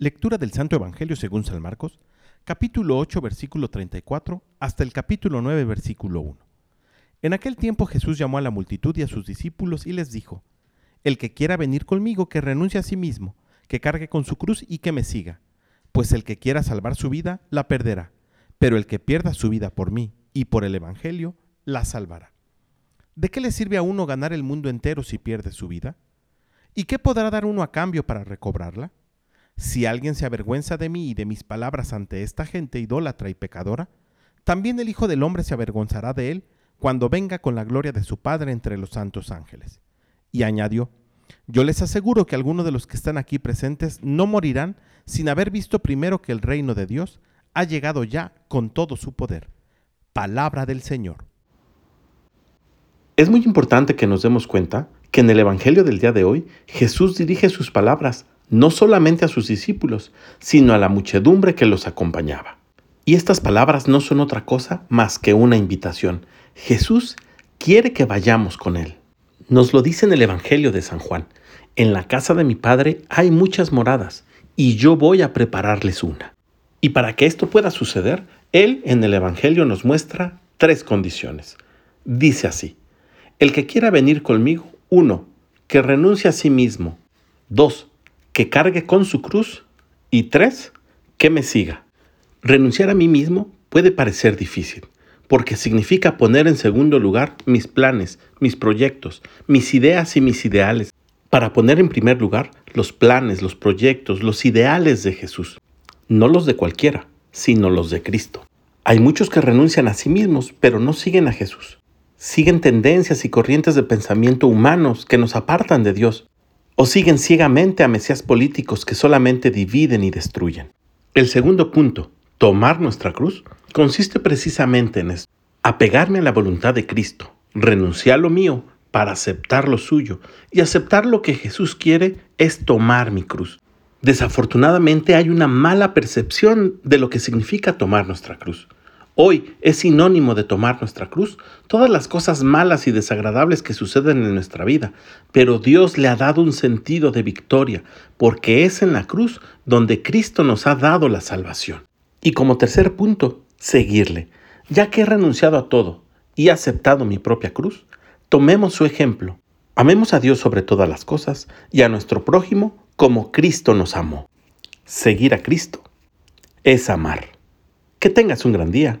Lectura del Santo Evangelio según San Marcos, capítulo 8, versículo 34, hasta el capítulo 9, versículo 1. En aquel tiempo Jesús llamó a la multitud y a sus discípulos y les dijo, El que quiera venir conmigo, que renuncie a sí mismo, que cargue con su cruz y que me siga, pues el que quiera salvar su vida, la perderá, pero el que pierda su vida por mí y por el Evangelio, la salvará. ¿De qué le sirve a uno ganar el mundo entero si pierde su vida? ¿Y qué podrá dar uno a cambio para recobrarla? Si alguien se avergüenza de mí y de mis palabras ante esta gente idólatra y pecadora, también el Hijo del Hombre se avergonzará de él cuando venga con la gloria de su Padre entre los santos ángeles. Y añadió, yo les aseguro que algunos de los que están aquí presentes no morirán sin haber visto primero que el reino de Dios ha llegado ya con todo su poder. Palabra del Señor. Es muy importante que nos demos cuenta que en el Evangelio del día de hoy Jesús dirige sus palabras no solamente a sus discípulos, sino a la muchedumbre que los acompañaba. Y estas palabras no son otra cosa más que una invitación. Jesús quiere que vayamos con Él. Nos lo dice en el Evangelio de San Juan. En la casa de mi Padre hay muchas moradas, y yo voy a prepararles una. Y para que esto pueda suceder, Él en el Evangelio nos muestra tres condiciones. Dice así, el que quiera venir conmigo, uno, que renuncie a sí mismo. Dos, que cargue con su cruz. Y tres, que me siga. Renunciar a mí mismo puede parecer difícil, porque significa poner en segundo lugar mis planes, mis proyectos, mis ideas y mis ideales, para poner en primer lugar los planes, los proyectos, los ideales de Jesús, no los de cualquiera, sino los de Cristo. Hay muchos que renuncian a sí mismos, pero no siguen a Jesús siguen tendencias y corrientes de pensamiento humanos que nos apartan de Dios, o siguen ciegamente a mesías políticos que solamente dividen y destruyen. El segundo punto, tomar nuestra cruz, consiste precisamente en esto, apegarme a la voluntad de Cristo, renunciar a lo mío para aceptar lo suyo, y aceptar lo que Jesús quiere es tomar mi cruz. Desafortunadamente hay una mala percepción de lo que significa tomar nuestra cruz. Hoy es sinónimo de tomar nuestra cruz, todas las cosas malas y desagradables que suceden en nuestra vida, pero Dios le ha dado un sentido de victoria, porque es en la cruz donde Cristo nos ha dado la salvación. Y como tercer punto, seguirle. Ya que he renunciado a todo y he aceptado mi propia cruz, tomemos su ejemplo. Amemos a Dios sobre todas las cosas y a nuestro prójimo como Cristo nos amó. Seguir a Cristo es amar. Que tengas un gran día